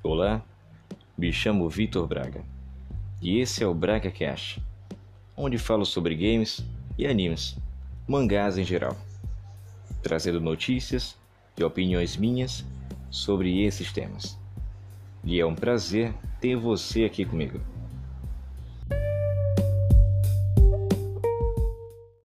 Olá, me chamo Vitor Braga e esse é o Braga Cash, onde falo sobre games e animes, mangás em geral, trazendo notícias e opiniões minhas sobre esses temas. E é um prazer ter você aqui comigo.